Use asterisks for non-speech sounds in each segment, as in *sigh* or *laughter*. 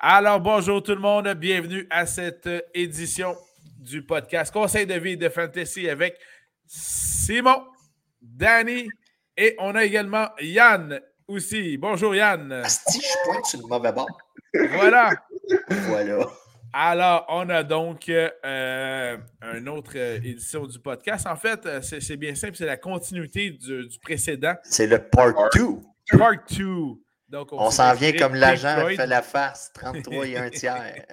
Alors, bonjour tout le monde, bienvenue à cette édition du podcast Conseil de vie de Fantasy avec Simon, Danny et on a également Yann aussi. Bonjour Yann. Asti, je pointe sur le mauvais bord. Voilà. voilà. Alors, on a donc euh, une autre édition du podcast. En fait, euh, c'est bien simple, c'est la continuité du, du précédent. C'est le part 2. Part 2. Donc, on, s'en vient comme l'agent fait la face, 33 et un *laughs* tiers.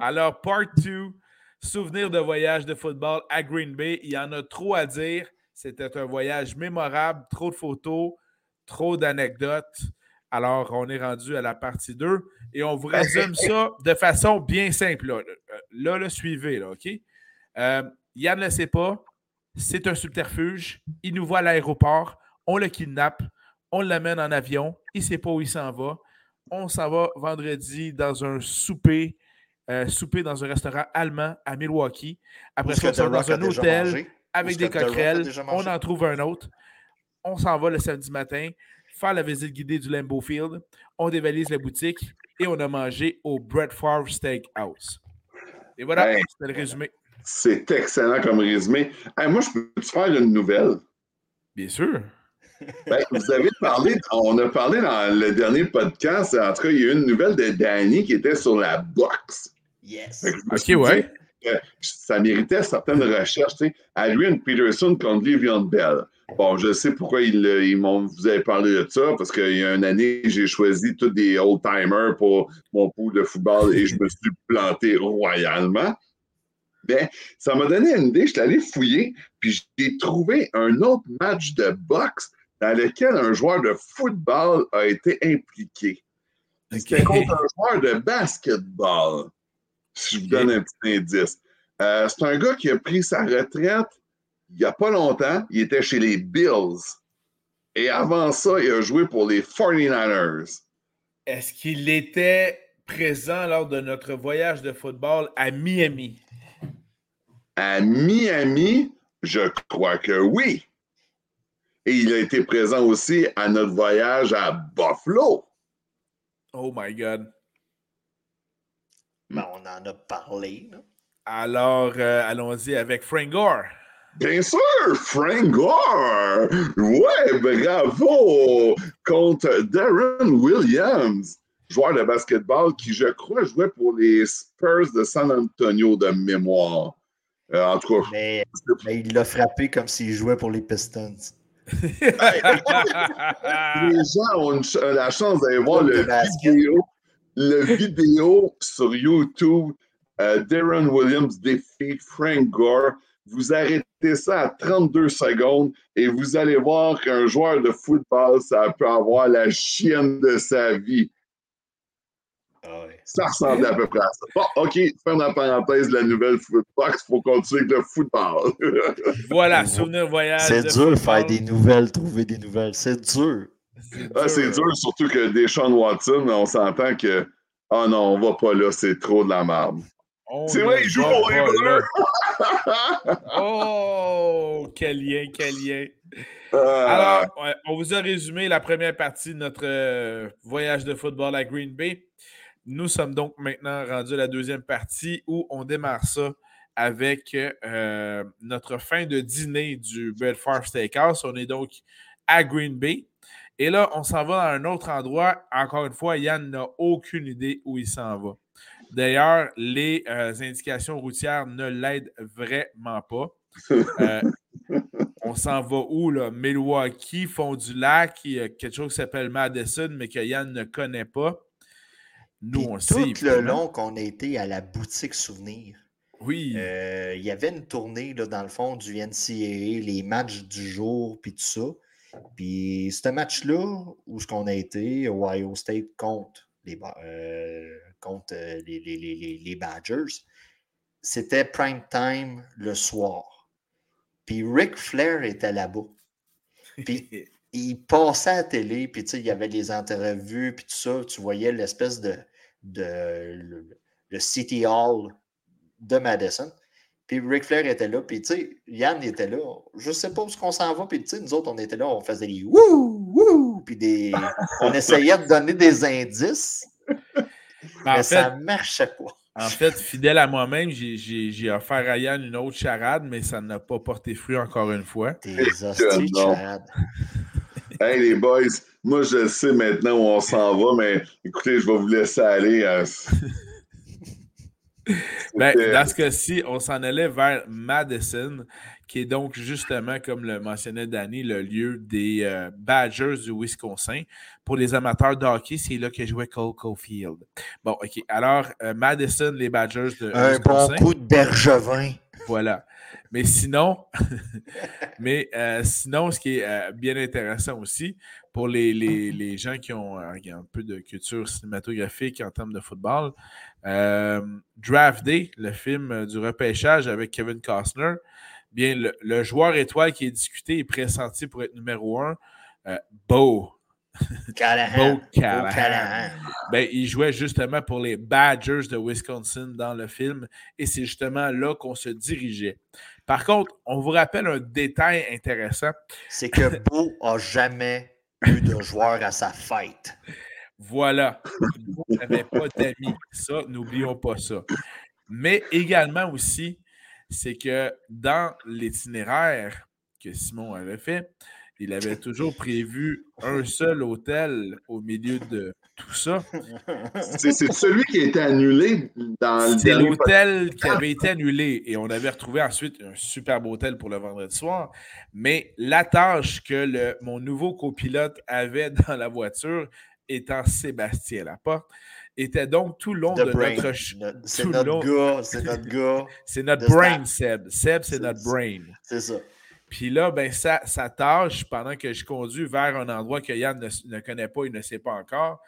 Alors, part 2, souvenir de voyage de football à Green Bay. Il y en a trop à dire. C'était un voyage mémorable, trop de photos, trop d'anecdotes. Alors, on est rendu à la partie 2 et on vous *laughs* résume ça de façon bien simple. Là, là, le suivez, là, OK? Euh, Yann ne le sait pas. C'est un subterfuge. Il nous voit à l'aéroport. On le kidnappe on l'amène en avion, il ne sait pas où il s'en va. On s'en va vendredi dans un souper, euh, souper dans un restaurant allemand à Milwaukee. Après ça, on s'en va dans un hôtel avec des coquerelles. On en trouve un autre. On s'en va le samedi matin faire la visite guidée du Lambeau Field. On dévalise la boutique et on a mangé au Brett Favre Steakhouse. Et voilà, c'est le résumé. C'est excellent comme résumé. moi, je peux te faire une nouvelle? Bien sûr. Ben, vous avez parlé, on a parlé dans le dernier podcast, en tout cas, il y a eu une nouvelle de Danny qui était sur la boxe. Yes. Ok, ouais. Ça méritait certaines recherches. Tu sais. Adrian Peterson contre Livion Bell. Bon, je sais pourquoi ils, ils vous avez parlé de ça, parce qu'il y a une année, j'ai choisi tous des old-timers pour mon pool de football et je me suis planté royalement. Ben, ça m'a donné une idée. Je suis allé fouiller, puis j'ai trouvé un autre match de boxe dans lequel un joueur de football a été impliqué. C'était contre un joueur de basketball, si je vous donne un petit indice. Euh, c'est un gars qui a pris sa retraite il n'y a pas longtemps. Il était chez les Bills. Et avant ça, il a joué pour les 49ers. Est-ce qu'il était présent lors de notre voyage de football à Miami? À Miami, je crois que oui. Et il a été présent aussi à notre voyage à Buffalo. Oh my God. Mais on en a parlé. Non? Alors, euh, allons-y avec Frank Gore. Bien sûr, Frank Gore. Ouais, bravo. Contre Darren Williams, joueur de basketball qui, je crois, jouait pour les Spurs de San Antonio de mémoire. Euh, en tout cas. Mais, mais il l'a frappé comme s'il jouait pour les Pistons *laughs* les gens ont la chance d'aller voir le vidéo, le vidéo sur YouTube. Euh, Darren Williams défie Frank Gore. Vous arrêtez ça à 32 secondes et vous allez voir qu'un joueur de football, ça peut avoir la chienne de sa vie. Ah ça ressemble à peu près à ça. Bon, OK, fin la parenthèse de la nouvelle Footbox, il faut continuer avec le football. *laughs* voilà, souvenir voyage. C'est dur de faire des nouvelles, trouver des nouvelles. C'est dur. C'est dur. dur, surtout que Deshaun Watson, on s'entend que oh non, on va pas là, c'est trop de la merde. C'est vrai, il joue pour les Bleus. *laughs* oh, quel lien, quel lien. Ah. Alors, on vous a résumé la première partie de notre euh, voyage de football à Green Bay. Nous sommes donc maintenant rendus à la deuxième partie où on démarre ça avec euh, notre fin de dîner du Bedford Steakhouse. On est donc à Green Bay. Et là, on s'en va à un autre endroit. Encore une fois, Yann n'a aucune idée où il s'en va. D'ailleurs, les euh, indications routières ne l'aident vraiment pas. Euh, *laughs* on s'en va où, là? Milwaukee, Fond du Lac, il y a quelque chose qui s'appelle Madison, mais que Yann ne connaît pas. Nous, on tout le long qu'on a été à la boutique souvenir. Oui. Euh, il y avait une tournée, là, dans le fond, du NCAA, les matchs du jour, puis tout ça. Puis ce match-là, où ce qu'on a été, Ohio State contre les, euh, contre euh, les, les, les, Badgers, c'était prime time le soir. Puis Ric Flair était là-bas. Puis *laughs* il passait à la télé, puis il y avait les entrevues, puis tout ça. Tu voyais l'espèce de, de le, City Hall de Madison. Puis Ric Flair était là, puis tu sais, Yann était là. Je sais pas où qu'on s'en va, puis tu sais, nous autres, on était là, on faisait des wouh, wouh, puis des... *laughs* on essayait de donner des indices. Ben, en mais ça fait- marchait pas. En fait, fidèle à moi-même, j'ai- offert à Yann une autre charade, mais ça n'a pas porté fruit encore une fois. Des hosties de non. charade. Hey les boys, moi je sais maintenant où on s'en va, mais écoutez, je vais vous laisser aller. hein. *laughs* Ben, dans ce cas-ci, on s'en allait vers Madison, qui est donc justement, comme le mentionnait Danny, le lieu des euh, Badgers du Wisconsin. Pour les amateurs de hockey, c'est là que jouait Cole Caulfield. Bon, OK. Alors, euh, Madison, les Badgers de Un bon Wisconsin. coup de bergevin. Voilà. Mais sinon, *laughs* mais euh, sinon, ce qui est euh, bien intéressant aussi pour les, les- les gens qui ont euh, un peu de culture cinématographique en termes de football, euh, Draft Day, le film euh, du repêchage avec Kevin Costner, bien le, le joueur étoile qui est discuté est pressenti pour être numéro un, euh, Bo. *laughs* Callahan. Bo Callahan. Ben, il jouait justement pour les Badgers de Wisconsin dans le film et c'est justement là qu'on se dirigeait. Par contre, on vous rappelle un détail intéressant. C'est que *laughs* Beau a jamais eu de joueur à sa fête. Voilà. Vous n'avez pas d'amis. Ça, n'oublions pas ça. Mais également aussi, c'est que dans l'itinéraire que Simon avait fait, il avait toujours prévu un seul hôtel au milieu de tout ça. C'est celui qui a été annulé dans le C'est dernier l'hôtel qui avait été annulé et on avait retrouvé ensuite un superbe hôtel pour le vendredi soir. Mais la tâche que le- mon nouveau copilote avait *laughs* dans la voiture, étant Sébastien Laporte, était donc tout le long The de brain. notre. C'est notre long- gars. *laughs* C'est notre gars. C'est notre brain. Seb. Seb, c'est notre brain. C'est ça. Puis là, ben, sa, sa tâche, pendant que je conduis vers un endroit que Yann ne, ne connaît pas, il ne sait pas encore,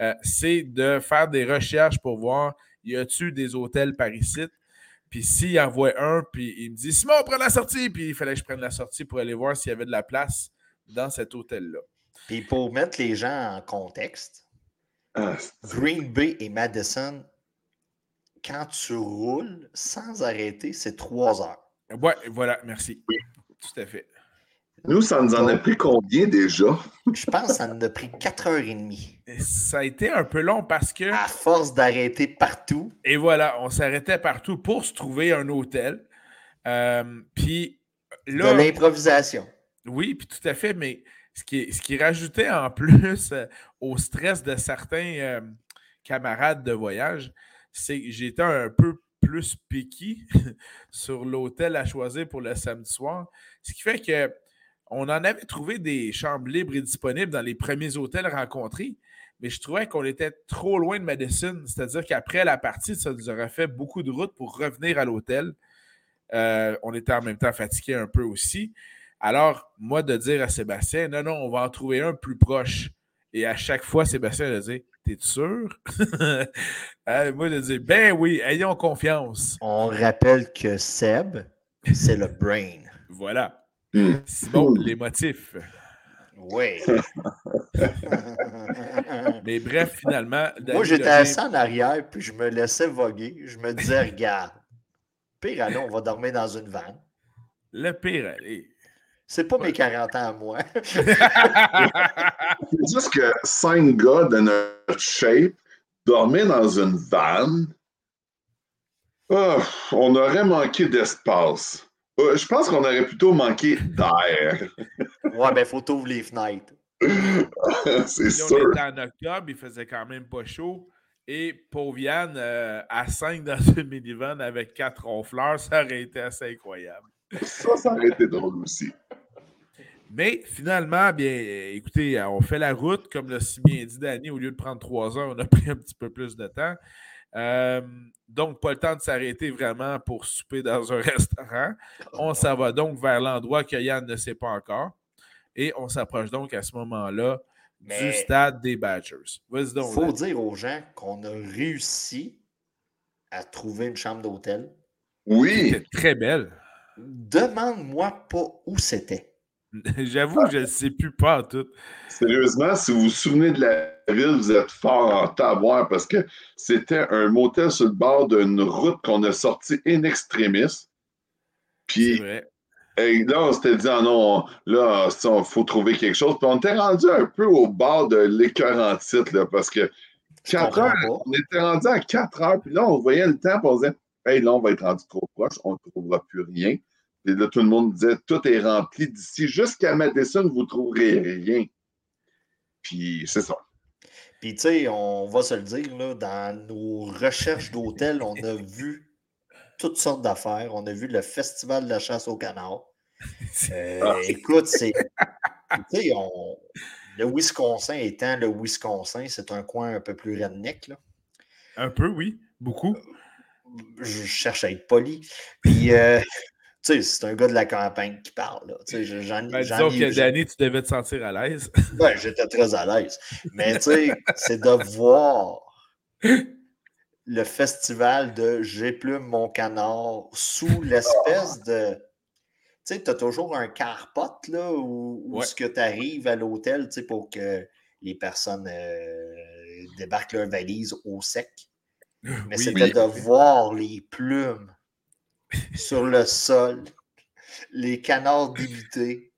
euh, c'est de faire des recherches pour voir y a-tu des hôtels par ici. Puis s'il en voit un, puis il me dit Simon, prends la sortie. Puis il fallait que je prenne la sortie pour aller voir s'il y avait de la place dans cet hôtel-là. Puis pour mettre les gens en contexte, Ah, Green Bay et Madison, quand tu roules sans arrêter, c'est trois heures. Ouais, voilà, merci. Tout à fait. Nous, ça nous en a pris combien déjà? Je pense que ça nous a pris quatre heures et demie. Et Ça a été un peu long parce que. À force d'arrêter partout, Et voilà, on s'arrêtait partout pour se trouver un hôtel. Euh, puis là. de l'improvisation. Oui, puis tout à fait, mais ce qui, ce qui rajoutait en *laughs* plus euh, au stress de certains euh, camarades de voyage, c'est que j'étais un peu plus piqué *laughs* sur l'hôtel à choisir pour le samedi soir. Ce qui fait que on en avait trouvé des chambres libres et disponibles dans les premiers hôtels rencontrés, mais je trouvais qu'on était trop loin de Madison. C'est-à-dire qu'après la partie, ça nous aurait fait beaucoup de route pour revenir à l'hôtel. Euh, on était en même temps fatigué un peu aussi. Alors, moi, de dire à Sébastien, non, non, on va en trouver un plus proche. Et à chaque fois, Sébastien a dit, t'es sûr? *laughs* Euh, moi, de dire, ben oui, ayons confiance. On rappelle que Seb, c'est le brain. Voilà. Simon, les motifs. Oui. *laughs* Mais bref, finalement. David Moi, j'étais assis en arrière, puis je me laissais voguer. Je me disais, regarde, pire, allez, on va dormir dans une vanne. Le pire, allez. C'est pas mes 40 ans à moi. *laughs* C'est juste que cinq gars de notre shape dormaient dans une vanne. Ah, on aurait manqué d'espace. Euh, je pense qu'on aurait plutôt manqué d'air. *laughs* ouais, ben, faut t'ouvrir les fenêtres. *laughs* C'est là, on sûr. était en octobre, il faisait quand même pas chaud. Et pauvre Yann, euh, à 5 dans une minivan avec quatre ronfleurs, ça aurait été assez incroyable. Ça, ça aurait été drôle aussi. Mais finalement, bien, écoutez, on fait la route, comme l'a si bien dit Danny, au lieu de prendre trois heures, on a pris un petit peu plus de temps. Euh, donc, pas le temps de s'arrêter vraiment pour souper dans un *laughs* restaurant. On s'en va donc vers l'endroit que Yann ne sait pas encore. Et on s'approche donc à ce moment-là du stade des Badgers. Vas-y Il donc. faut dire aux gens qu'on a réussi à trouver une chambre d'hôtel. Oui, C'était très belle. Demande-moi pas où c'était. *laughs* J'avoue que je ne sais plus pas en tout. sérieusement, si vous vous souvenez de la ville, vous êtes fort en taboire parce que c'était un motel sur le bord d'une route qu'on a sorti in extremis. Puis. Hey, là, on s'était dit, ah non, là, il faut trouver quelque chose. Puis on était rendu un peu au bord de l'écœur en titre, là, parce que 4 heures, on était rendu à 4 heures, puis là, on voyait le temps, puis on disait, hey, là, on va être rendu trop proche, on ne trouvera plus rien. Et là, tout le monde disait, tout est rempli d'ici jusqu'à Madison, vous ne trouverez rien. Puis c'est ça. Puis, tu sais, on va se le dire, là, dans nos recherches d'hôtels, on a vu toutes sortes d'affaires. On a vu le Festival de la chasse au canard. *laughs* Euh, ah. écoute, c'est. Tu sais, le Wisconsin étant le Wisconsin, c'est un coin un peu plus redneck. Là. Un peu, oui. Beaucoup. Je cherche à être poli. Puis, euh, c'est un gars de la campagne qui parle. Là. J'en, ben, disons que Danny, tu devais te sentir à l'aise. *laughs* Ben, j'étais très à l'aise. Mais tu sais, c'est de voir le festival de J'éplume mon canard sous *laughs* l'espèce de. Tu sais, tu as toujours un carpot là, où, ce que tu arrives à l'hôtel pour que les personnes euh, débarquent leurs valises au sec. *laughs* Mais c'était de voir les plumes sur le sol, les canards débités,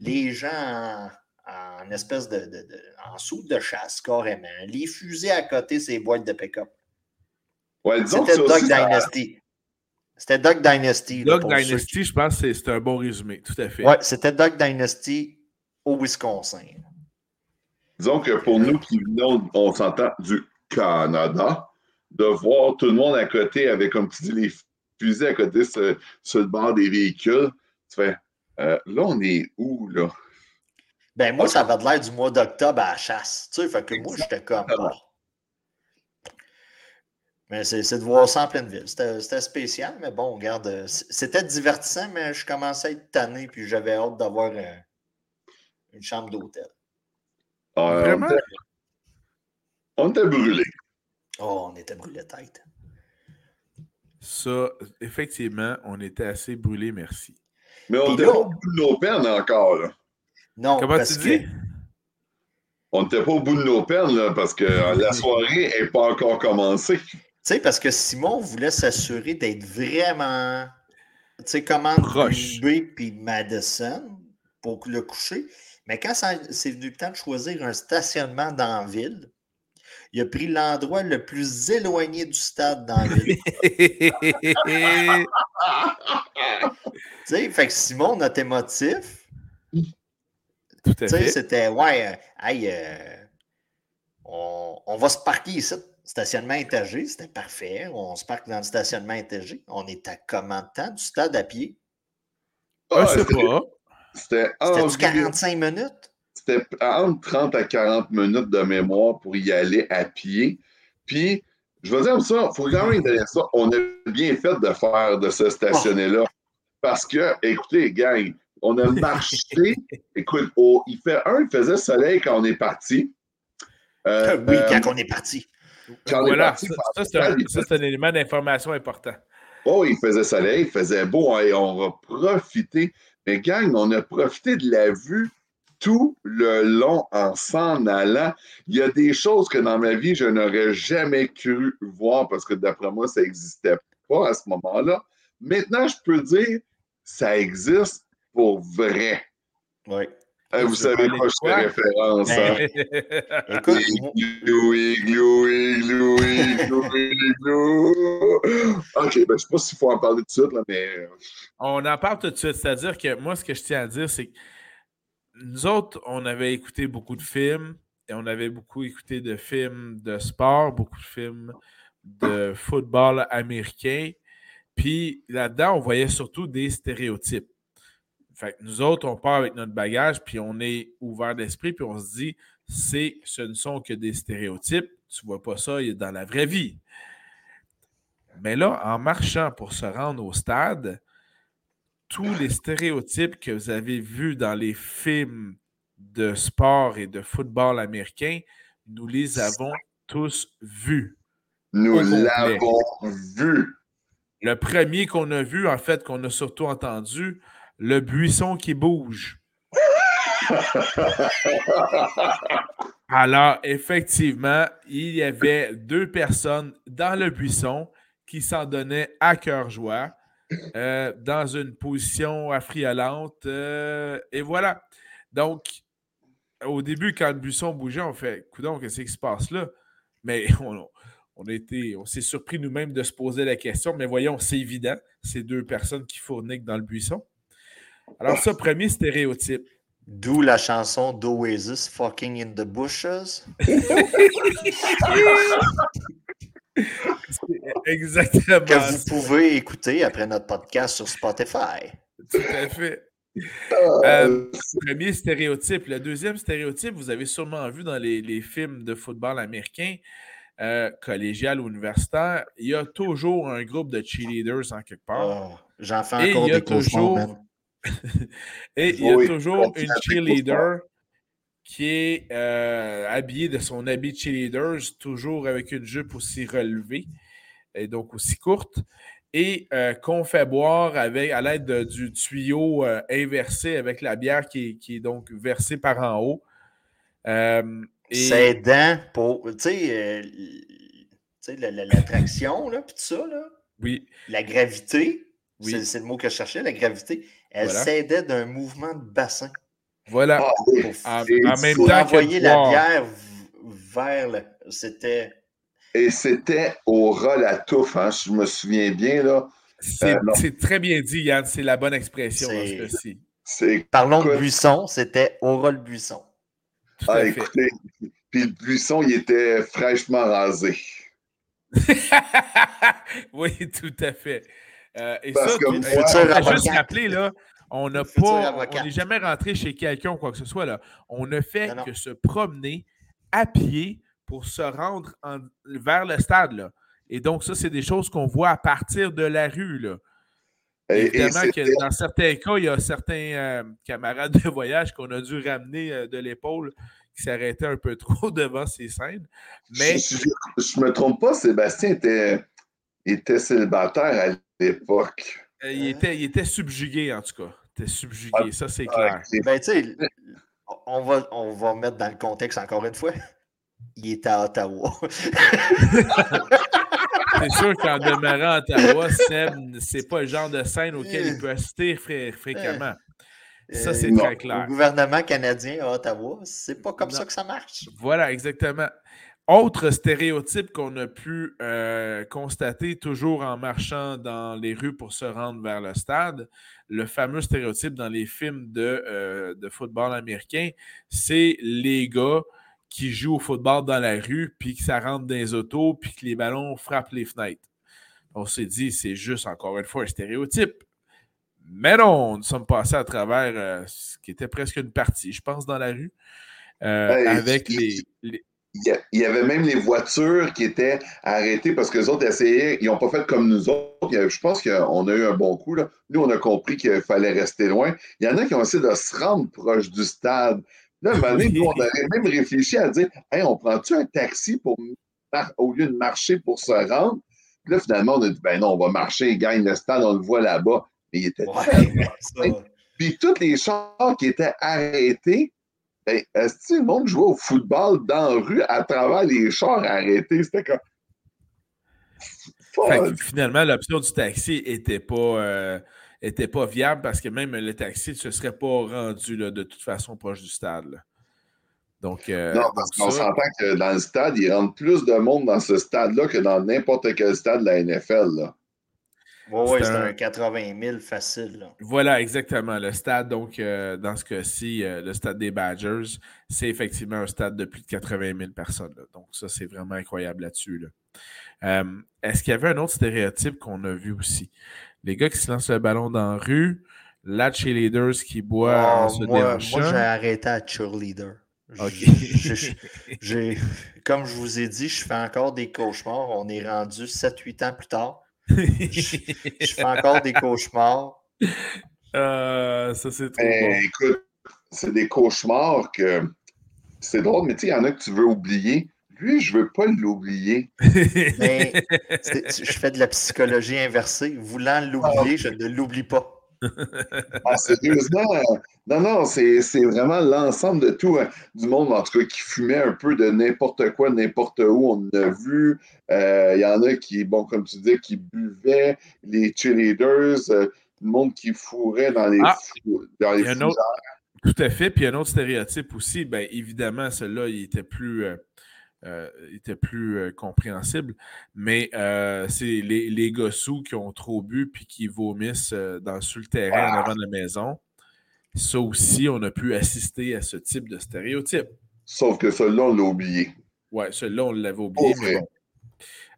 les gens en, espèce de, de, en soude de chasse carrément, les fusées à côté ces boîtes de pick-up. C'était Dog Dynasty. C'était Dog Dynasty. Dog Dynasty, je pense que c'est un bon résumé, tout à fait. Oui, c'était Dog Dynasty au Wisconsin. Disons que pour nous qui venons, on s'entend du Canada, de voir tout le monde à côté avec, comme tu dis, les à côté sur, le bord des véhicules, tu fais, euh, là, on est où, là? Ben, moi, ça avait l'air du mois d'octobre à la chasse. Tu sais, fait que moi, j'étais comme. Oh. Mais c'est de voir ça en pleine ville. C'était spécial, mais bon, regarde, c'était divertissant, mais je commençais à être tanné, puis j'avais hâte d'avoir euh, une chambre d'hôtel. Vraiment? On était brûlés. Oh, on était brûlés tête. Ça, effectivement, on était assez brûlés, merci. Mais on n'était pas au bout de nos peines encore. Là. Non, Comment tu dis? On n'était pas au bout de nos peines, là, parce que *laughs* la soirée n'est pas encore commencée. Tu sais, parce que Simon voulait s'assurer d'être vraiment, tu sais, comment B puis Madison pour le coucher. Mais quand c'est venu le temps de choisir un stationnement dans la ville, il a pris l'endroit le plus éloigné du stade dans la ville. *laughs* tu sais, fait que Simon, notre émotif, à fait. c'était, ouais, euh, hey, euh, on, on, va se parquer ici Stationnement étagé, c'était parfait. On se parque dans le stationnement étagé. On est à comment de temps du stade à pied? Ah, je sais pas. C'était du 45 minutes? C'était entre 30 à 40 minutes de mémoire pour y aller à pied. Puis, je veux dire ça, il faut quand même dire ça. On a bien fait de faire de se stationner là. Parce que, écoutez, gang, on a marché. *laughs* écoute, il fait un, il faisait soleil quand on est parti. Euh, oui, quand euh, on est parti voilà, ça, c'est un, élément d'information important. Oh, il faisait soleil, il faisait beau, et on va profiter. Mais gang, on a profité de la vue tout le long en s'en allant. Il y a des choses que dans ma vie, je n'aurais jamais cru voir parce que d'après moi, ça n'existait pas à ce moment-là. Maintenant, je peux dire, ça existe pour vrai. Oui. Ah, vous savez quoi je fais référence. Hein? Écoute, igloo, igloo, igloo, igloo, OK, ben, je ne sais pas s'il faut en parler tout de suite, là, mais. Euh, on en parle tout de suite. C'est-à-dire que moi, ce que je tiens à dire, c'est que nous autres, on avait écouté beaucoup de films et on avait beaucoup écouté de films de sport, beaucoup de films de football américain. Puis là-dedans, on voyait surtout des stéréotypes. Fait nous autres, on part avec notre bagage, puis on est ouvert d'esprit, puis on se dit, c'est, ce ne sont que des stéréotypes. Tu vois pas ça dans la vraie vie. Mais là, en marchant pour se rendre au stade, tous les stéréotypes que vous avez vus dans les films de sport et de football américain, nous les avons tous vus. Nous l'avons vu. Le premier qu'on a vu, en fait, qu'on a surtout entendu, le buisson qui bouge. *laughs* Alors, effectivement, il y avait deux personnes dans le buisson qui s'en donnaient à cœur joie, euh, dans une position affriolante. Euh, et voilà. Donc, au début, quand le buisson bougeait, on fait Coudon, qu'est-ce qui se passe là? Mais *laughs* on, on, a été, on s'est surpris nous-mêmes de se poser la question. Mais voyons, c'est évident. C'est deux personnes qui fourniquent dans le buisson. Alors, ça, premier stéréotype. D'où la chanson d'Oasis, Fucking in the Bushes. *laughs* *laughs* Exactement. Que vous pouvez écouter après notre podcast sur Spotify. Tout à fait. Ah, Euh, premier stéréotype. Le deuxième stéréotype, vous avez sûrement vu dans les, les films de football américain, euh, collégial ou universitaire, il y a toujours un groupe de cheerleaders en quelque part. Oh, J'en fais Et encore il y a des toujours-. *laughs* Et il y a Oui, toujours continue une cheerleader qui est euh, habillée de son habit de cheerleader, toujours avec une jupe aussi relevée et donc aussi courte, et euh, qu'on fait boire avec, à l'aide de- du tuyau euh, inversé avec la bière qui est, qui est donc versée par en haut. Et- C'est aidant pour, tu sais, l'attraction, là, puis tout ça, là, oui, la gravité, Oui. c'est c'est le mot que je cherchais, la gravité, elle Voilà. s'aidait d'un mouvement de bassin voilà. Ah En, Et en même pour temps que envoyer la bière vers le... C'était... Et c'était au ras la touffe, hein, si je me souviens bien, là. C'est Euh, c'est très bien dit, Yann. C'est la bonne expression dans ce cas-ci. Parlons de buisson, c'était Aura le buisson. Tout Ah, à écoutez, puis le buisson, il était fraîchement rasé. *laughs* oui, tout à fait. Euh, et Parce ça, que tout- moi- euh, a juste rappelé, là, on n'a pas, on n'est jamais rentré chez quelqu'un ou quoi que ce soit, là. On ne fait Non, non. que se promener à pied pour se rendre en- vers le stade, là. Et donc, ça, c'est des choses qu'on voit à partir de la rue, là. Et, et Évidemment que dans certains cas, il y a certains euh, camarades de voyage qu'on a dû ramener euh, de l'épaule qui s'arrêtaient un peu *laughs* trop devant ces scènes. Mais si je ne me trompe pas, Sébastien était, était célibataire à l'époque. euh, il, était, il était subjugué, en tout cas. Était subjugué, Ah, ça c'est clair. Ben, tu sais, on va, on va mettre dans le contexte encore une fois. Il était à Ottawa. *laughs* C'est sûr qu'en demeurant à Ottawa, Seb, c'est pas le genre de scène auquel il peut assister fré- fréquemment. Ça, c'est Euh, très Le clair. gouvernement canadien à Ottawa, c'est pas comme Non. ça que ça marche. Voilà, exactement. Autre stéréotype qu'on a pu euh, constater toujours en marchant dans les rues pour se rendre vers le stade, le fameux stéréotype dans les films de, euh, de football américain, c'est les gars qui jouent au football dans la rue, puis que ça rentre dans les autos, puis que les ballons frappent les fenêtres. On s'est dit, c'est juste encore une fois un stéréotype. Mais non, nous sommes passés à travers euh, ce qui était presque une partie, je pense, dans la rue, euh, Hey, avec les, Il y avait même les voitures qui étaient arrêtées parce que les autres essayaient, ils n'ont pas fait comme nous autres. Je pense qu'on a eu un bon coup. Là. Nous, on a compris qu'il fallait rester loin. Il y en a qui ont essayé de se rendre proche du stade. Là, à un moment donné, nous, on aurait même réfléchi à dire Hey, on prend-tu un taxi pour au lieu de marcher pour se rendre? Puis là, finalement, on a dit Ben non, on va marcher, il gagne le stade, on le voit là-bas. Mais il était Ouais, puis tous les chars qui étaient arrêtés, ben, est-ce que le monde jouait au football dans la rue à travers les chars arrêtés? C'était comme. Fait Fuck. que finalement, l'option du taxi n'était pas, euh, était pas viable parce que même le taxi ne se serait pas rendu là, de toute façon proche du stade. là. Donc, euh, Non, parce qu'on s'entend que dans le stade, il rentre plus de monde dans ce stade-là que dans n'importe quel stade de la NFL. Là. Ouais, C'est un- un 80 000 facile. là. Voilà, exactement. Le stade, donc, euh, dans ce cas-ci, euh, le stade des Badgers, c'est effectivement un stade de plus de 80 000 personnes. là. Donc, ça, c'est vraiment incroyable là-dessus. là. Euh, Est-ce qu'il y avait un autre stéréotype qu'on a vu aussi? Les gars qui se lancent le ballon dans la rue, la cheerleaders qui boit en Ah, se moi, moi, j'ai arrêté à cheerleader. Comme je vous ai dit, je fais encore des cauchemars. On est rendu 7-8 ans plus tard. Je fais encore des cauchemars. Euh, ça, c'est trop Ben, écoute, c'est des cauchemars que. C'est drôle, mais tu sais, il y en a que tu veux oublier. Lui, je veux pas l'oublier. Mais je fais de la psychologie inversée. Voulant l'oublier, je ne l'oublie pas. Ah, *laughs* sérieusement, euh, non, non, c'est vraiment l'ensemble de tout, hein, du monde, en tout cas, qui fumait un peu de n'importe quoi, n'importe où. On en a vu. Euh, Il y en a qui, bon, comme tu dis, qui buvaient, les cheerleaders, euh, le monde qui fourrait dans les, Ah, fou- dans les il y a un autre- Tout à fait. Puis un autre stéréotype aussi, bien évidemment, celui-là, il était plus, euh, euh, était plus euh, compréhensible. Mais euh, c'est les, les gossous qui ont trop bu puis qui vomissent dans, sur le terrain en avant de la maison. Ça aussi, on a pu assister à ce type de stéréotype. Sauf que celui-là, on l'a oublié. Oui, celui-là, on l'avait oublié, mais bon.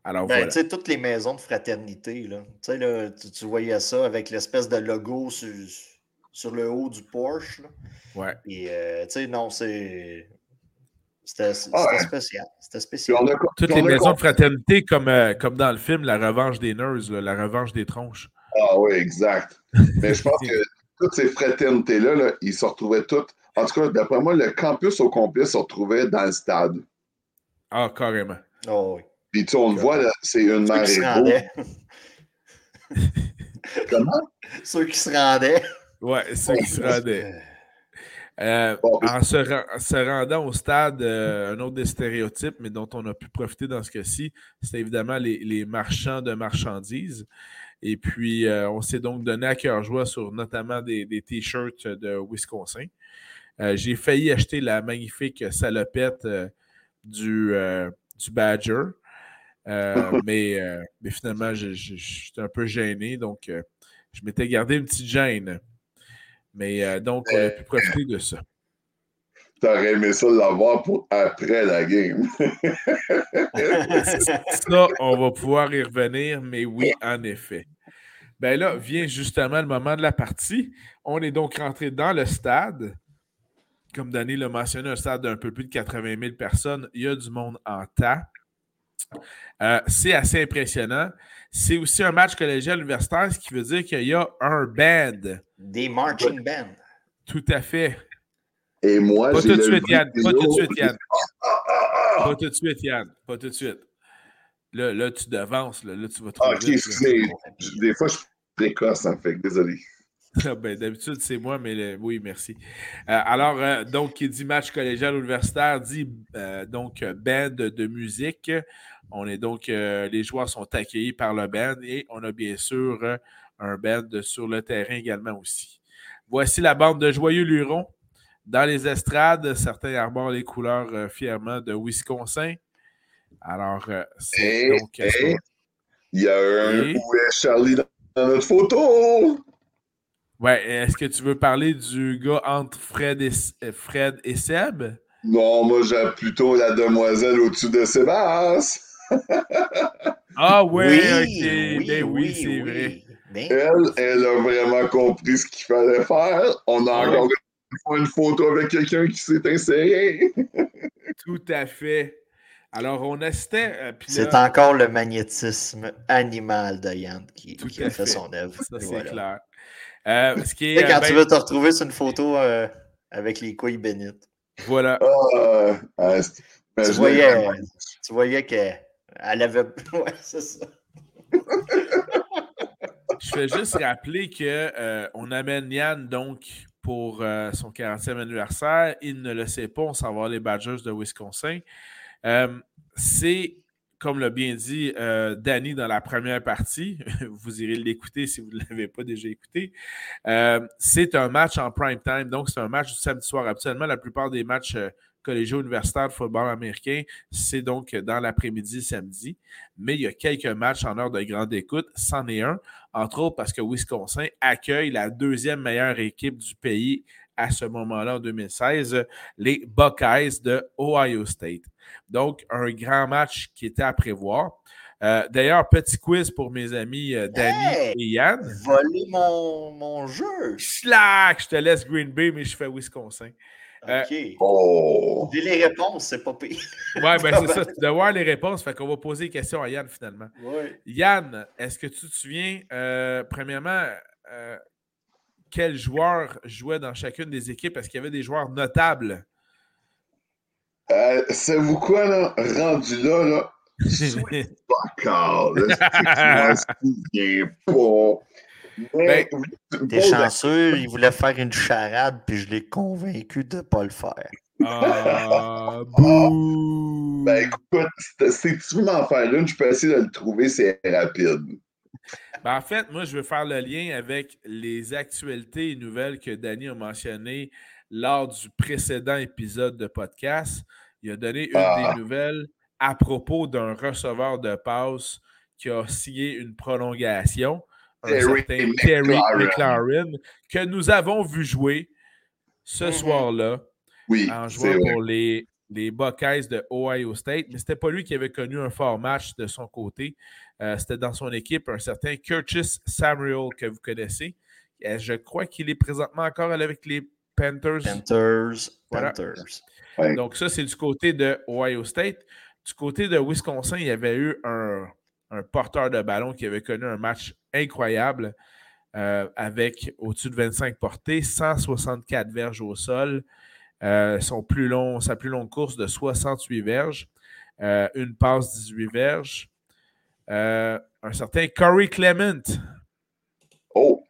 Alors, ben, tu sais, toutes les maisons de fraternité, là, là tu, tu, voyais ça avec l'espèce de logo sur, sur, le haut du Porsche. Là. Ouais. Et, tu sais, non, c'est. C'était spécial. C'était spécial. Toutes les maisons de fraternité, comme, euh, comme dans le film La revanche des nerds, la revanche des tronches. Ah oui, exact. *laughs* Mais je pense que toutes ces fraternités-là, ils se retrouvaient toutes. En tout cas, d'après moi, le campus au complet se retrouvait dans le stade. Ah, carrément. Oh, oui. Puis tu on le voit, c'est une marée *laughs* Comment? Ceux qui se rendaient. Ouais, ceux qui se rendaient. Euh, en, se, rendant au stade, euh, un autre des stéréotypes, mais dont on a pu profiter dans ce cas-ci, c'est évidemment les, marchands de marchandises. Et puis, euh, on s'est donc donné à cœur joie sur notamment des, t-shirts de Wisconsin. J'ai failli acheter la magnifique salopette du, du Badger. *laughs* mais, mais, finalement, j'étais un peu gêné, donc je m'étais gardé une petite gêne. Mais euh, donc, on a pu profiter de ça. T'aurais aimé ça l'avoir pour après la game. *laughs* ça, on va pouvoir y revenir, mais oui, en effet. Ben là, vient justement le moment de la partie. On est donc rentré dans le stade. Comme Danny l'a mentionné, un stade d'un peu plus de 80 000 personnes. Il y a du monde en tas. Euh, c'est assez impressionnant. C'est aussi un match collégial universitaire, ce qui veut dire qu'il y a un band. Des marching bands. Tout à fait. Et moi, Pas tout de suite, Yann. Pas tout de suite, Yann. Pas tout de suite, Yann. Pas tout de suite. Là, là tu devances. Là, là tu vas trouver. Ok, des fois, je suis précoce, en fait. Désolé. *laughs* Ah, ben, D'habitude, c'est moi, mais oui, merci. Euh, alors, euh, donc, qui dit match collégial universitaire dit euh, donc band de musique. On est donc, les joueurs sont accueillis par le band et on a bien sûr un band sur le terrain également aussi. Voici la bande de Joyeux Luron. Dans les estrades, certains arborent les couleurs fièrement de Wisconsin. Alors, c'est donc. Il y a un Où est Charlie dans notre photo? Ouais, est-ce que tu veux parler du gars entre Fred et, euh, Fred et Seb? Non, moi j'ai plutôt la demoiselle au-dessus de Sébastien. *laughs* ah ouais, oui, ok. ben oui, c'est vrai. Ben elle, elle a vraiment compris ce qu'il fallait faire. On a encore une photo avec quelqu'un qui s'est inséré. *laughs* Tout à fait. Alors, on assistait. Euh, c'est encore le magnétisme animal de Yann qui, a fait, son œuvre. Ça, c'est clair. Euh, ce qui est, quand tu ben veux te retrouver sur une photo euh, avec les couilles bénites. Voilà. Ah, ah, tu, voyais, tu voyais qu'elle avait. *laughs* Ouais, c'est ça. Je vais juste rappeler qu'on euh, amène Yann donc pour son 40e anniversaire. Il ne le sait pas, on s'en va les Badgers de Wisconsin. c'est comme l'a bien dit euh, Danny dans la première partie, *laughs* vous irez l'écouter si vous ne l'avez pas déjà écouté. Euh, c'est un match en prime time, donc c'est un match du samedi soir. Absolument, la plupart des matchs euh, collégiaux universitaires de football américain, c'est donc dans l'après-midi samedi. Mais il y a quelques matchs en heure de grande écoute. C'en est un, entre autres parce que Wisconsin accueille la deuxième meilleure équipe du pays à ce moment-là, en 2016, les Buckeyes de Ohio State. Donc, un grand match qui était à prévoir. Euh, d'ailleurs, petit quiz pour mes amis euh, Danny et Yann. Voler mon, mon jeu. Slack! Je te laisse Green Bay, mais je fais Wisconsin. Euh, OK. oh. les réponses, c'est pas pire. ouais, ben c'est ça. *laughs* Tu dois voir les réponses. Fait qu'on va poser des questions à Yann finalement. Ouais. Yann, est-ce que tu te souviens, premièrement, quel joueur jouait dans chacune des équipes? Est-ce qu'il y avait des joueurs notables? Euh, c'est vous quoi, là? Rendu là, là? *laughs* Encore, là. Je *laughs* pas. Ben, T'es chanceux, il voulait faire une charade, puis je l'ai convaincu de ne pas le faire. Ah, *laughs* bouh! Ben écoute, si tu veux m'en faire une, je peux essayer de le trouver, c'est rapide. Ben, en fait, moi, je veux faire le lien avec les actualités et nouvelles que Danny a mentionnées lors du précédent épisode de podcast. Il a donné une Ah. des nouvelles à propos d'un receveur de passe qui a signé une prolongation, un Terry certain Terry. McLaurin, que nous avons vu jouer ce Mhm. soir-là Oui, en jouant pour les, les Buckeyes de Ohio State, mais c'était pas lui qui avait connu un fort match de son côté. Euh, c'était dans son équipe un certain Curtis Samuel que vous connaissez. Euh, je crois qu'il est présentement encore avec les Panthers. Panthers, Voilà. Panthers. Ouais. Donc, ça, c'est du côté de Ohio State. Du côté de Wisconsin, il y avait eu un, un porteur de ballon qui avait connu un match incroyable euh, avec au-dessus de 25 portées, 164 verges au sol, euh, son plus long, sa plus longue course de 68 verges, euh, une passe 18 verges. Euh, un certain Corey Clement. Oh!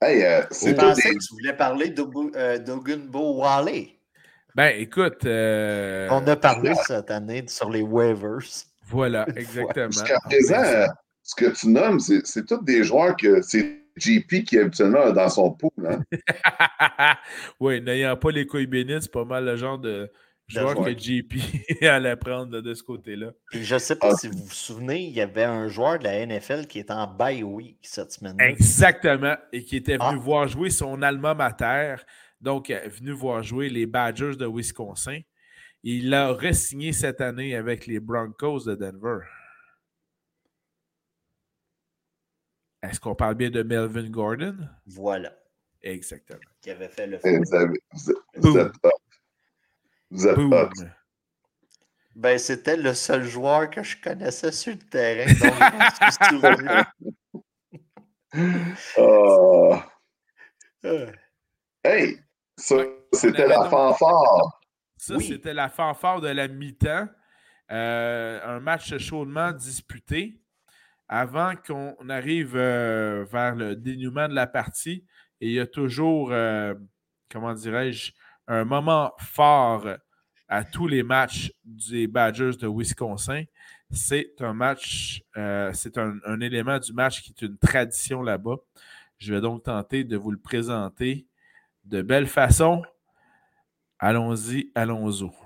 Hey, euh, Je c'est tout pensais des... que tu voulais parler d'Ogunbo Wale. Ben, écoute, euh, On a parlé cette année sur les waivers. voilà, *laughs* exactement. Jusqu'à présent, euh, ce que tu nommes, c'est c'est tous des joueurs que c'est JP qui est habituellement dans son pool. Hein? *laughs* oui, n'ayant pas les couilles bénites, c'est pas mal le genre de joueur joueur. que JP *laughs* allait prendre de, ce côté-là. Puis je ne sais pas Ah. si vous vous souvenez, il y avait un joueur de la NFL qui était en bye week cette semaine. Exactement. Et qui était venu Ah. voir jouer son alma mater. Donc, euh, venu voir jouer les Badgers de Wisconsin. Il a re-signé cette année avec les Broncos de Denver. Est-ce qu'on parle bien de Melvin Gordon? Voilà, Exactement. qui avait fait le Vous, avez- vous vous êtes. Vous êtes Boom. hot. Ben, c'était le seul joueur que je connaissais sur le terrain. *laughs* Donc, je. Ah. Euh, hey! Ça, c'était la donc- fanfare. Ça, Oui. c'était la fanfare de la mi-temps. Euh, un match chaudement disputé. Avant qu'on arrive euh, vers le dénouement de la partie, et il y a toujours, euh, comment dirais-je, un moment fort à tous les matchs des Badgers de Wisconsin. C'est un match, euh, c'est un, un élément du match qui est une tradition là-bas. Je vais donc tenter de vous le présenter de belle façon. Allons-y, allons-y.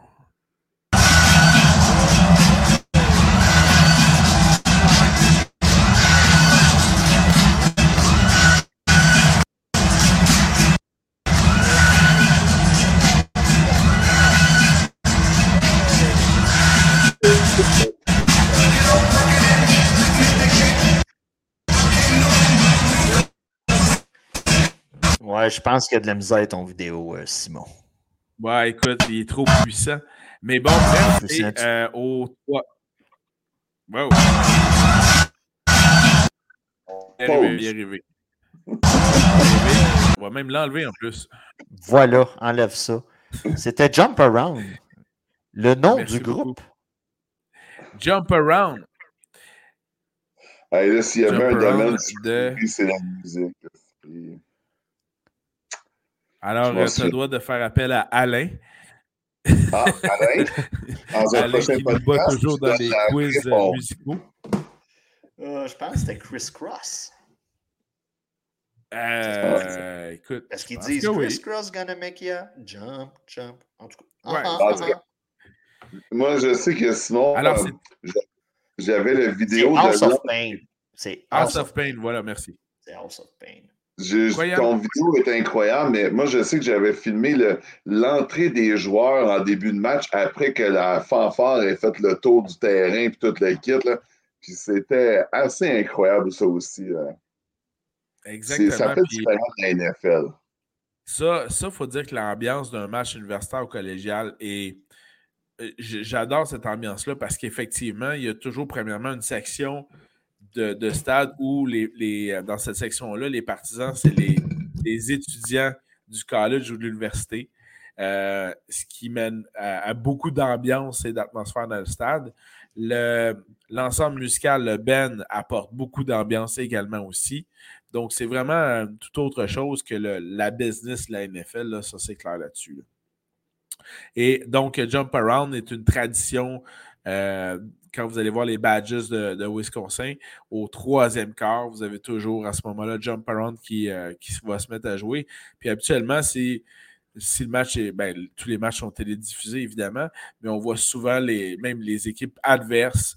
Ouais, je pense qu'il y a de la misère avec ton vidéo, euh, Simon. Ouais, écoute, il est trop puissant. Mais bon, bref, c'est euh, au 3. Wow. Il est arrivé, il est arrivé. Il est arrivé. On va même l'enlever en plus. Voilà, enlève ça. C'était Jump Around. Le nom Merci du beaucoup. groupe. Jump around. Hey, là, s'il y avait un domaine, de... c'est la musique. Alors, souviens. le droit de faire appel à Alain. Ah, Alain, *laughs* dans un Alain prochain qui podcast, toujours dans les quiz euh, réponse. musicaux. Euh, je pense que c'était Chris Cross. Euh, écoute, Parce qu'ils disent que oui. Chris Cross gonna make you jump, jump. En tout cas. Ouais. Ah, En ah, tout ah, cas, Moi, je sais que sinon, Alors, euh, j'avais la vidéo House de of Pain. C'est House of Pain, voilà, merci. C'est House of Pain. Ton vidéo est incroyable, mais moi, je sais que j'avais filmé le- l'entrée des joueurs en début de match après que la fanfare ait fait le tour du terrain et toute la kit. Là. Puis c'était assez incroyable, ça aussi. là. C'est- Exactement. Ça fait différent de la NFL. Ça, il faut dire que l'ambiance d'un match universitaire ou collégial est. euh, J'adore cette ambiance-là parce qu'effectivement, il y a toujours, premièrement, une section de, de stade où, les, les- euh, dans cette section-là, les partisans, c'est les, les étudiants du college ou de l'université, euh, ce qui mène à, beaucoup d'ambiance et d'atmosphère dans le stade. Le- L'ensemble musical, le Ben, apporte beaucoup d'ambiance également aussi. Donc, c'est vraiment euh, tout autre chose que le- la business la NFL, là, ça c'est clair là-dessus. là. Et donc, Jump Around est une tradition. euh, quand vous allez voir les badges de, Wisconsin, au troisième quart, vous avez toujours à ce moment-là Jump Around qui, euh, qui va se mettre à jouer. Puis habituellement, c'est si le match est. Ben, tous les matchs sont télédiffusés, évidemment, mais on voit souvent les, même les équipes adverses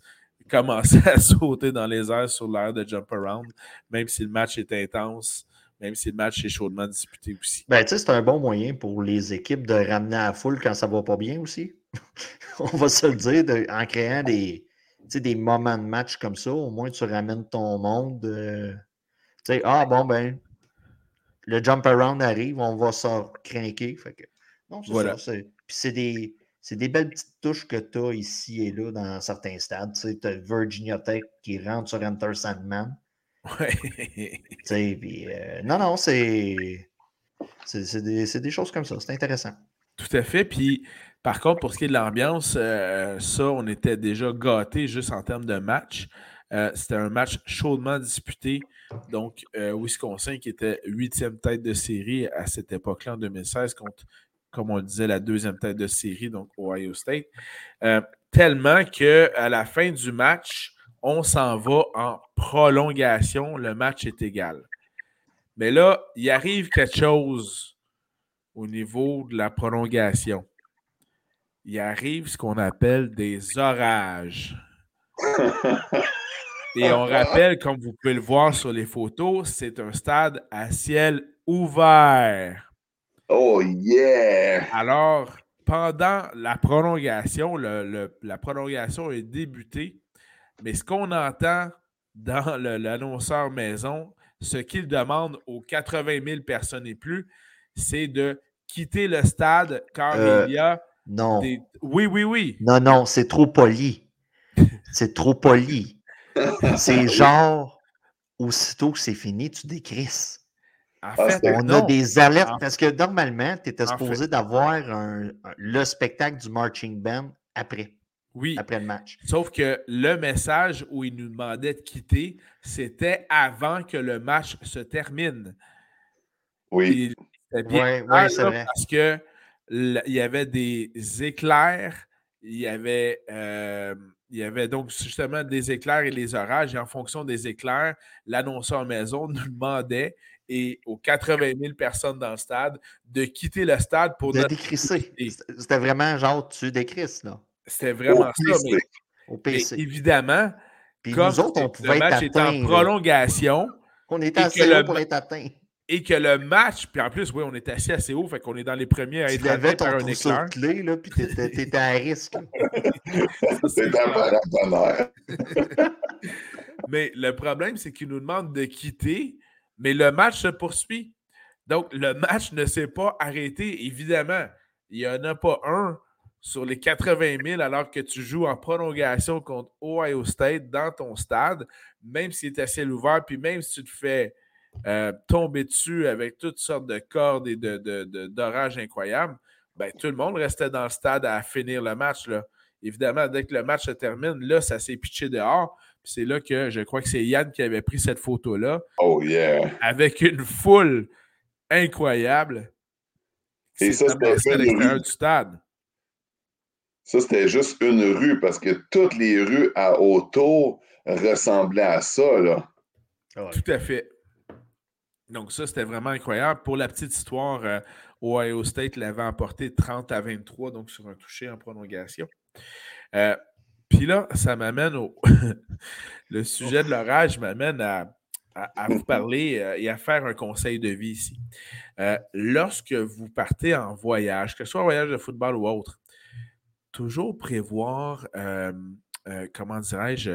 commencer *laughs* à sauter dans les airs sur l'air de jump around, même si le match est intense, même si le match est chaudement disputé aussi. Ben, tu sais, c'est un bon moyen pour les équipes de ramener à la foule quand ça va pas bien aussi. *laughs* on va se le dire, en créant des, des moments de match comme ça, au moins tu ramènes ton monde. Euh, tu sais, ah bon, ben, le jump around arrive, on va s'en craquer. Fait que, non, c'est Voilà. ça. Puis c'est des, c'est des belles petites touches que tu as ici et là dans certains stades. Tu as Virginia Tech qui rentre sur Enter Sandman. *laughs* Ouais. puis, euh, non, non, c'est. C'est c'est des, choses comme ça. C'est intéressant. Tout à fait. Puis, par contre, pour ce qui est de l'ambiance, euh, ça, on était déjà gâtés juste en termes de match. Euh, C'était un match chaudement disputé. Donc, Wisconsin, qui était huitième tête de série à cette époque-là, en 2016, contre, comme on le disait, la deuxième tête de série, donc Ohio State. Tellement qu'à la fin du match, on s'en va en prolongation. Le match est égal. Mais là, il arrive quelque chose au niveau de la prolongation. Il arrive ce qu'on appelle des orages. *laughs* Et on rappelle, comme vous pouvez le voir sur les photos, c'est un stade à ciel ouvert. Oh yeah! Alors, pendant la prolongation, le- le- la prolongation est débutée, mais ce qu'on entend dans l'annonceur maison, ce qu'il demande aux 80 000 personnes et plus, c'est de quitter le stade car Euh, il y a Non. des... Oui, oui, oui. Non, non, c'est trop poli. C'est trop poli. *laughs* C'est genre, aussitôt que c'est fini, tu décrisses. En fait, c'est- On non. a des alertes En- parce que normalement, tu étais En supposé d'avoir le spectacle du marching band après, Oui. après le match. Sauf que le message où il nous demandait de quitter, c'était avant que le match se termine. Oui. C'était bien Oui, clair, c'est là, vrai. Parce que il y avait des éclairs, il y avait, euh, il y avait donc justement des éclairs et les orages. Et en fonction des éclairs, l'annonceur maison *laughs* nous demandait, et aux 80 000 personnes dans le stade, de quitter le stade pour De notre décrisser. c'était vraiment genre, tu décrisses, là, C'était vraiment Au ça. Mais, PC. au mais PC. évidemment, Puis comme nous autres, on le pouvait être match est en atteints. là. prolongation, On était assez le haut pour être atteint. et que le match, puis en plus, oui, on est assis assez haut, fait qu'on est dans les premiers à Tu être atteint par un éclair. de clés, là, puis t'étais t'étais à risque. C'est un. *laughs* Mais le problème, c'est qu'il nous demande de quitter, mais le match se poursuit. Donc, le match ne s'est pas arrêté, évidemment. Il n'y en a pas un sur les 80 000 alors que tu joues en prolongation contre Ohio State dans ton stade, même s'il est à ciel ouvert, puis même si tu te fais euh, tomber dessus avec toutes sortes de cordes et de, de- de- d'orages incroyables, ben, tout le monde restait dans le stade à finir le match. Là. Évidemment, dès que le match se termine, là, ça s'est pitché dehors. Puis c'est là que je crois que c'est Yann qui avait pris cette photo-là Oh yeah. avec une foule incroyable. Et s'est ça, c'était du stade. Ça, c'était juste une rue parce que toutes les rues à autour ressemblaient à ça, là. Tout à fait. Donc, ça, c'était vraiment incroyable. Pour la petite histoire, euh, Ohio State l'avait emporté 30 à 23, donc sur un toucher en prolongation. Euh, Puis là, ça m'amène au. *laughs* le sujet de l'orage m'amène à, à- à vous parler euh, et à faire un conseil de vie ici. Euh, lorsque vous partez en voyage, que ce soit un voyage de football ou autre, toujours prévoir, euh, euh, comment dirais-je,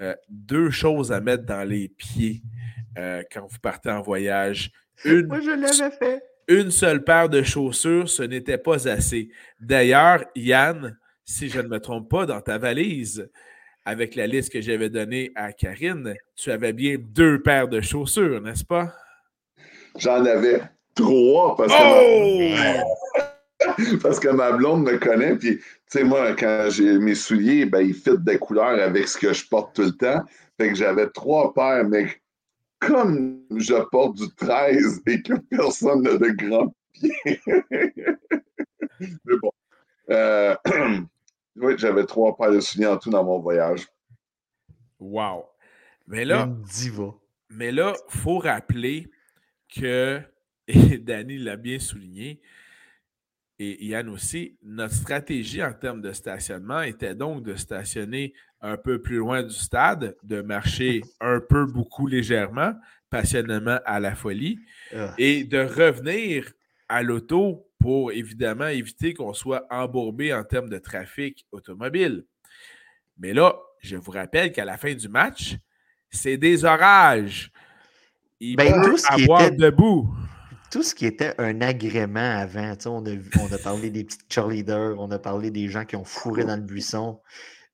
euh, deux choses à mettre dans les pieds euh, quand vous partez en voyage. *laughs* Une, Moi, je l'avais fait. une seule paire de chaussures, ce n'était pas assez. D'ailleurs, Yann, si je ne me trompe pas, dans ta valise, avec la liste que j'avais donnée à Karine, tu avais bien deux paires de chaussures, n'est-ce pas? J'en avais trois parce que, Oh! *laughs* *laughs* parce que ma blonde me connaît. Puis, tu sais, moi, quand j'ai mes souliers, ben, ils fitent des couleurs avec ce que je porte tout le temps. Fait que j'avais trois paires, mais comme je porte du 13 *laughs* et que personne n'a de grands pieds. *laughs* mais bon. Euh, *clears throat* oui, j'avais trois paires de souliers en tout dans mon voyage. Wow! Mais là, Une diva. Mais là, il faut rappeler que, et Danny l'a bien souligné, et Yann aussi, notre stratégie en termes de stationnement était donc de stationner un peu plus loin du stade, de marcher *laughs* un peu beaucoup légèrement, passionnément à la folie, Ah. et de revenir à l'auto pour évidemment éviter qu'on soit embourbé en termes de trafic automobile. Mais là, je vous rappelle qu'à la fin du match, c'est des orages. Il Ben, peut avoir était- debout. Tout ce qui était un agrément avant, on a, on a parlé des petites cheerleaders, on a parlé des gens qui ont fourré dans le buisson,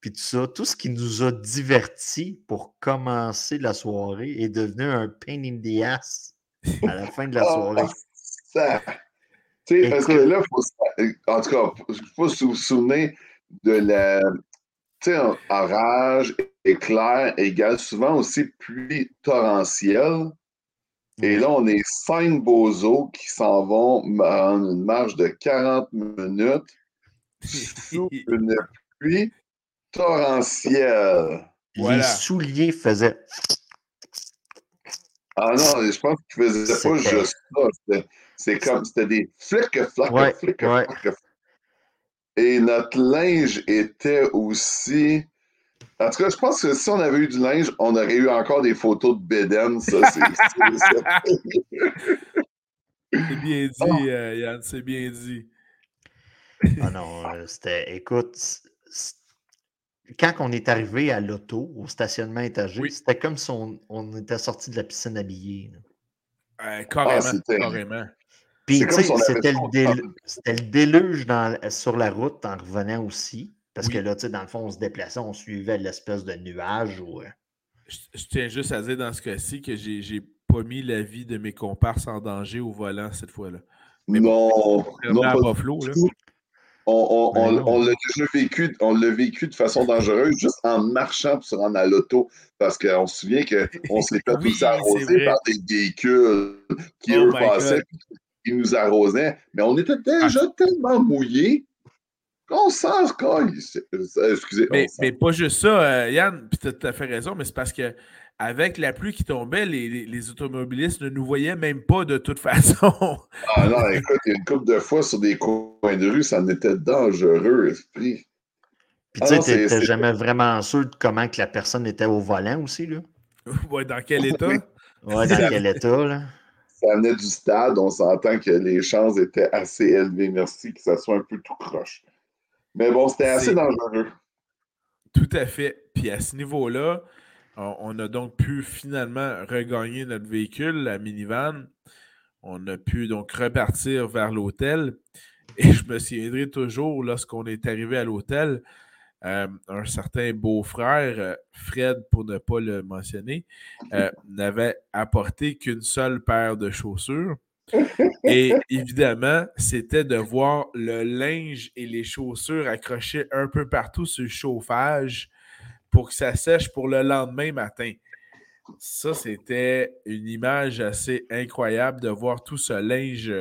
puis tout ça, tout ce qui nous a divertis pour commencer la soirée est devenu un pain in the ass à la fin de la Ah, soirée. ça. Tu sais, parce que là, faut, en tout cas, il faut se souvenir de la. Tu sais, orage, éclair égale souvent aussi pluie torrentielle. Et là, on est cinq bozos qui s'en vont en une marche de 40 minutes sous *laughs* une pluie torrentielle. Voilà. Les souliers faisaient. Ah non, je pense qu'ils faisaient pas juste ça. C'était- C'est comme, c'était des flics, flacs, Ouais, flics, ouais. Et notre linge était aussi. En tout cas, je pense que si on avait eu du linge, on aurait eu encore des photos de Beden. Ça, c'est. bien dit, euh, Yann, c'est bien dit. Ah non, euh, c'était. Écoute, quand on est arrivé à l'auto, au stationnement étagé, Oui. c'était comme si on, on était sorti de la piscine habillée. là. Euh, carrément, carrément. Puis, tu sais, c'était le déluge dans- sur la route en revenant aussi. Parce Oui. que là, tu sais, dans le fond, on se déplaçait, on suivait l'espèce de nuage. Ou, euh, Je, je tiens juste à dire dans ce cas-ci que j'ai pas mis la vie de mes comparses en danger au volant cette fois-là. Mais non, non, à pas Buffalo, là. On, on- Ben on- l'a déjà vécu, on l'a vécu de façon dangereuse juste en marchant pour se rendre à l'auto. Parce qu'on se souvient qu'on s'est *laughs* fait Oui, tous arroser par des véhicules qui, Oh eux, passaient. Ah. qui nous arrosaient. Mais on était déjà tellement mouillés qu'on s'en. Excusez. Mais, on s'en- mais pas juste ça, euh, Yann, puis tu as tout à fait raison, mais c'est parce que avec la pluie qui tombait, les, les- les automobilistes ne nous voyaient même pas de toute *laughs* façon. Ah non, écoute, une couple de fois sur des coins de rue, ça en était dangereux, esprit. Puis, Ah tu sais, t'étais c'est- jamais vraiment sûr de comment que la personne était au volant aussi. Là. *laughs* Ouais, dans quel état? Oui. Ouais, dans quel état. Là? Ça venait du stade, on s'entend que les chances étaient assez élevées. Merci que ça soit un peu tout croche. Mais bon, c'était assez dangereux. Tout à fait. Puis à ce niveau-là, on, on a donc pu finalement regagner notre véhicule, la minivan. On a pu donc repartir vers l'hôtel. Et je me souviendrai toujours, lorsqu'on est arrivé à l'hôtel, euh, un certain beau-frère, euh, Fred, pour ne pas le mentionner, euh, n'avait apporté qu'une seule paire de chaussures. Et évidemment, c'était de voir le linge et les chaussures accrochés un peu partout sur le chauffage pour que ça sèche pour le lendemain matin. Ça, c'était une image assez incroyable de voir tout ce linge,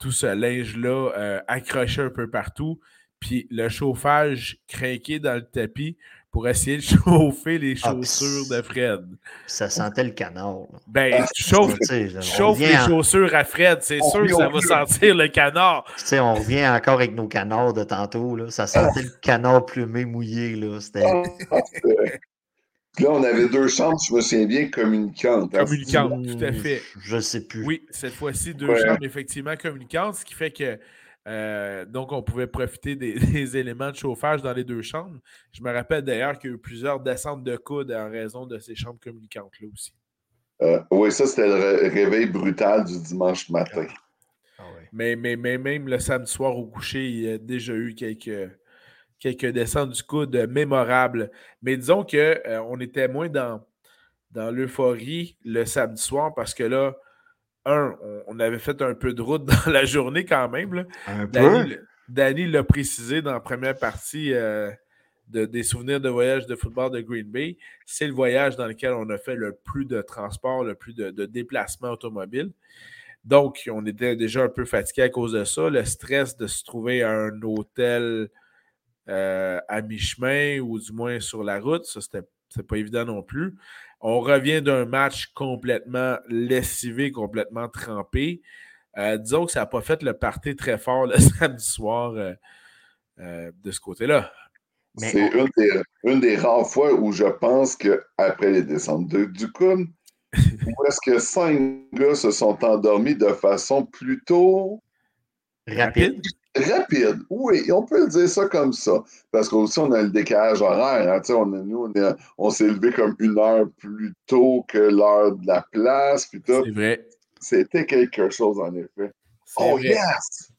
tout ce linge-là euh, accroché un peu partout, puis le chauffage craqué dans le tapis pour essayer de *laughs* chauffer les Ah, chaussures de Fred. Ça sentait le canard. là. Ben, Ah, tu chauffes, Tu les en- chaussures à Fred, c'est sûr que ça va sentir le canard. Tu sais, on revient encore avec nos canards de tantôt. Là. Ça sentait le canard plumé mouillé. Là. C'était... Ah, Là, on avait deux chambres, je me souviens bien, communicantes. hein. Communicantes, tout à fait. Je ne sais plus. Oui, cette fois-ci, deux Ouais. chambres effectivement communicantes, ce qui fait que euh, donc on pouvait profiter des, *laughs* des éléments de chauffage dans les deux chambres. Je me rappelle d'ailleurs qu'il y a eu plusieurs descentes de coude en raison de ces chambres communicantes-là aussi. Euh, oui, ça, c'était le ré- réveil brutal du dimanche matin. Ah ouais. Mais, mais, mais même le samedi soir au coucher, il y a déjà eu quelques, quelques descentes du coude mémorables. Mais disons qu'on était moins dans, dans l'euphorie le samedi soir parce que là, un, on, avait fait un peu de route *laughs* dans la journée quand même. là. Un. Danny, l'a précisé dans la première partie euh, de- des souvenirs de voyage de football de Green Bay. C'est le voyage dans lequel on a fait le plus de transport, le plus de, de déplacements automobiles. Donc, on était déjà un peu fatigué à cause de ça. Le stress de se trouver à un hôtel euh, à mi-chemin ou du moins sur la route, ça, c'était c'est pas évident non plus. On revient d'un match complètement lessivé, complètement trempé. Euh, disons que ça n'a pas fait le party très fort le *laughs* samedi soir euh, euh, de ce côté-là. C'est une, des, une des rares fois où je pense qu'après les descentes de, du Kun, *laughs* où est-ce que cinq gars se sont endormis de façon plutôt Rapide. Rapide, oui, on peut dire ça comme ça. Parce qu'aussi, on a le décalage horaire. Hein, on, nous, on, s'est levé comme une heure plus tôt que l'heure de la place. C'est vrai. C'était quelque chose, en effet. Oh, vrai. yes!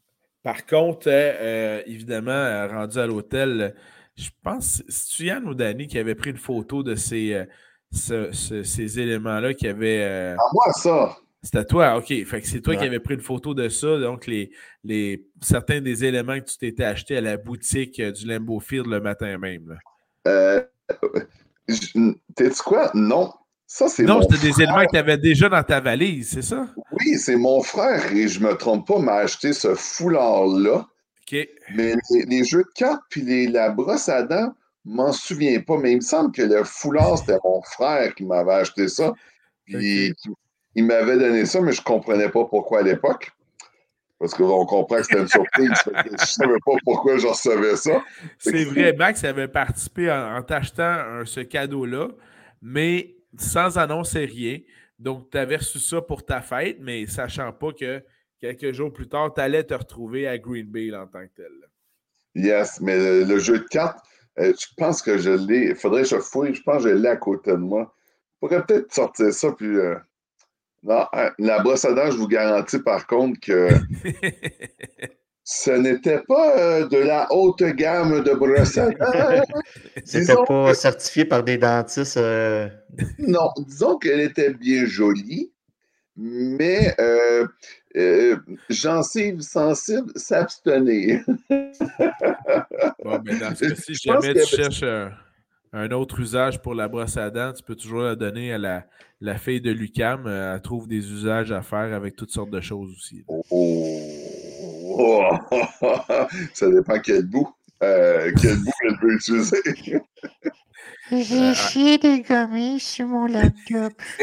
Par contre, euh, euh évidemment, euh, rendu à l'hôtel, je pense, c'est Yann ou Danny qui avait pris une photo de ces, euh, ce, ce, ces éléments-là qui avaient. À moi, ça! C'était toi, OK. Fait que c'est toi qui avais pris une photo de ça. Donc, les, les, certains des éléments que tu t'étais acheté à la boutique du Lambeau Field le matin même. Euh, T'es-tu quoi? Non. Ça, c'est Non, c'était des éléments que tu avais déjà dans ta valise, c'est ça? Oui, c'est mon frère, et je me trompe pas, m'a acheté ce foulard-là. OK. Mais les, les, jeux de cartes puis les, la brosse à dents, je m'en souviens pas, mais il me semble que le foulard, c'était mon frère qui m'avait acheté ça. Puis okay il m'avait donné ça, mais je ne comprenais pas pourquoi à l'époque. Parce qu'on comprend que c'était une surprise. je ne savais pas pourquoi je recevais ça. C'est vrai, Max avait participé en, en t'achetant ce cadeau-là, mais sans annoncer rien. Donc, tu avais reçu ça pour ta fête, mais sachant pas que quelques jours plus tard, tu allais te retrouver à Green Bay en tant que tel. Yes, mais le, le jeu de cartes, euh, je pense que je l'ai. Il faudrait que je fouille. Je pense que je l'ai à côté de moi. Je pourrais peut-être sortir ça puis. Euh, non, hein, la brosse à dents, je vous garantis par contre que ce n'était pas euh, de la haute gamme de brosse à dents. *laughs* C'était pas que... certifié par des dentistes. Euh... Non, disons qu'elle était bien jolie, mais euh, euh, gencive sensible, s'abstenir. bon, mais dans ce cas-ci, jamais tu cherches un, un, autre usage pour la brosse à dents, tu peux toujours la donner à la, la fille de Lucam, elle trouve des usages à faire avec toutes sortes de choses aussi. Oh, oh. *laughs* Ça dépend quel bout. Euh, quel bout elle peut utiliser. J'ai chié des gommis sur mon laptop. *laughs*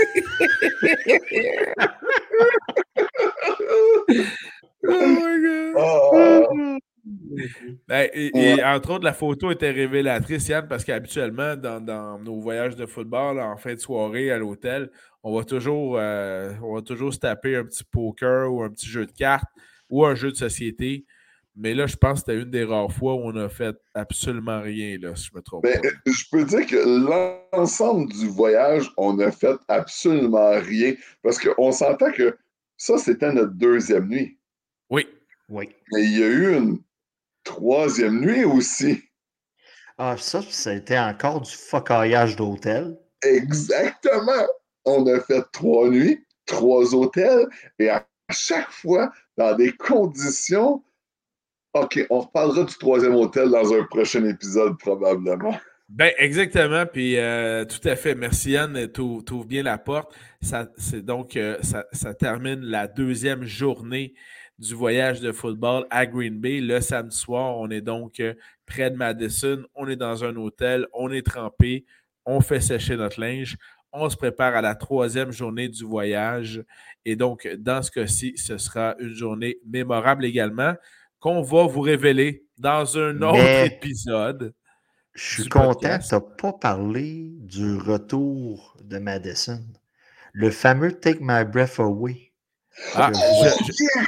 oh my god. Oh. Ben, et, et, entre autres, la photo était révélatrice, Yann, parce qu'habituellement, dans, dans, nos voyages de football, en fin de soirée à l'hôtel, on va toujours euh, on va toujours se taper un petit poker ou un petit jeu de cartes ou un jeu de société. Mais là, je pense que c'était une des rares fois où on a fait absolument rien, là, si je me trompe ben, pas. Je peux dire que l'ensemble du voyage, on n'a fait absolument rien. Parce qu'on s'entend que ça, c'était notre deuxième nuit. Oui. Oui. Mais il y a eu une troisième nuit aussi. Ah, ça, ça a été encore du focaillage d'hôtel. Exactement. On a fait trois nuits, trois hôtels, et à chaque fois, dans des conditions. OK, on reparlera du troisième hôtel dans un prochain épisode, probablement. Ben, exactement. Puis, euh, tout à fait. Merci, Yann. Tu ouvres bien la porte. Ça, donc, euh, ça, ça, termine la deuxième journée du voyage de football à Green Bay. Le samedi soir, on est donc euh, près de Madison. On est dans un hôtel. On est trempé. On fait sécher notre linge. On se prépare à la troisième journée du voyage. Et donc, dans ce cas-ci, ce sera une journée mémorable également qu'on va vous révéler dans un autre Mais épisode. Je suis content, tu n'as pas parlé du retour de Madison. Le fameux Take My Breath Away. Ah, je, je,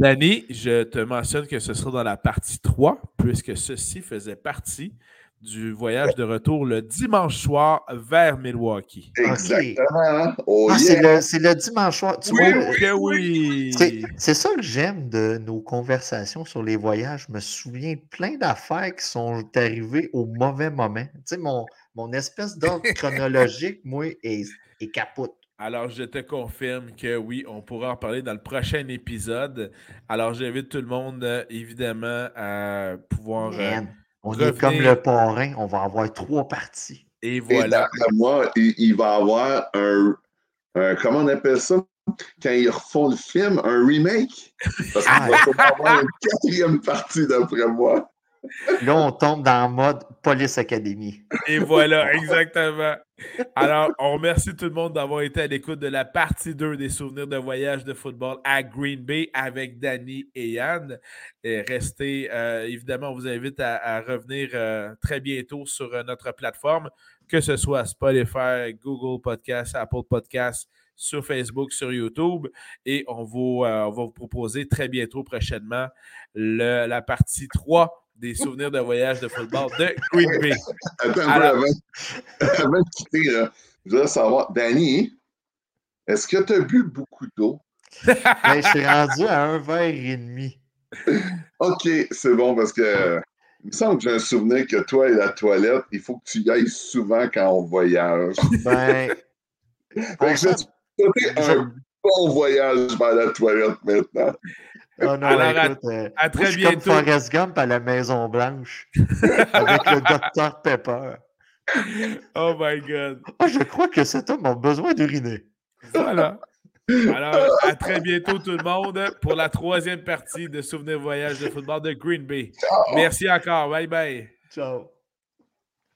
Danny, je te mentionne que ce sera dans la partie 3, puisque ceci faisait partie du voyage de retour le dimanche soir vers Milwaukee. Exactement. Oh, ah, yeah. c'est, le, le, dimanche soir. Tu oui, vois, que oui. C'est, c'est ça que j'aime de nos conversations sur les voyages. Je me souviens de plein d'affaires qui sont arrivées au mauvais moment. Tu sais, mon, mon espèce d'ordre *laughs* chronologique, moi, est, est capote. Alors, je te confirme que oui, on pourra en parler dans le prochain épisode. Alors, j'invite tout le monde, euh, évidemment, à pouvoir. Man, on revenir. est comme le parrain, on va avoir trois parties. Et voilà. Et moi, il, il, va avoir un, un, Comment on appelle ça? Quand ils refont le film, un remake? Parce qu'il va avoir une quatrième partie, d'après moi. Là, on tombe dans le mode Police Academy. Et voilà, exactement. Alors, on remercie tout le monde d'avoir été à l'écoute de la partie 2 des souvenirs de voyage de football à Green Bay avec Danny et Yann. Restez, euh, évidemment, on vous invite à, revenir euh, très bientôt sur euh, notre plateforme, que ce soit Spotify, Google Podcast, Apple Podcast, sur Facebook, sur YouTube. Et on, vous, va vous proposer très bientôt, prochainement, la partie 3 des souvenirs de voyage de football de Green Bay. *laughs* Attends, avant, *laughs* avant, de quitter, là, je voudrais savoir, Danny, est-ce que tu as bu beaucoup d'eau? *laughs* ben, je suis rendu à un verre et demi. OK, c'est bon parce que il me semble que j'ai un souvenir que toi et la toilette, il faut que tu y ailles souvent quand on voyage. Ben. fait je vais un bon voyage vers la toilette maintenant. Oh non, Alors, écoute, euh, à, très bientôt. comme Forrest Gump à la Maison Blanche *laughs* avec le docteur Pepper. Oh my God. Oh, je crois que cet homme a besoin d'uriner. Voilà. Alors, à très bientôt tout le monde pour la troisième partie de Souvenirs Voyage de football de Green Bay. Merci encore. Bye bye. Ciao.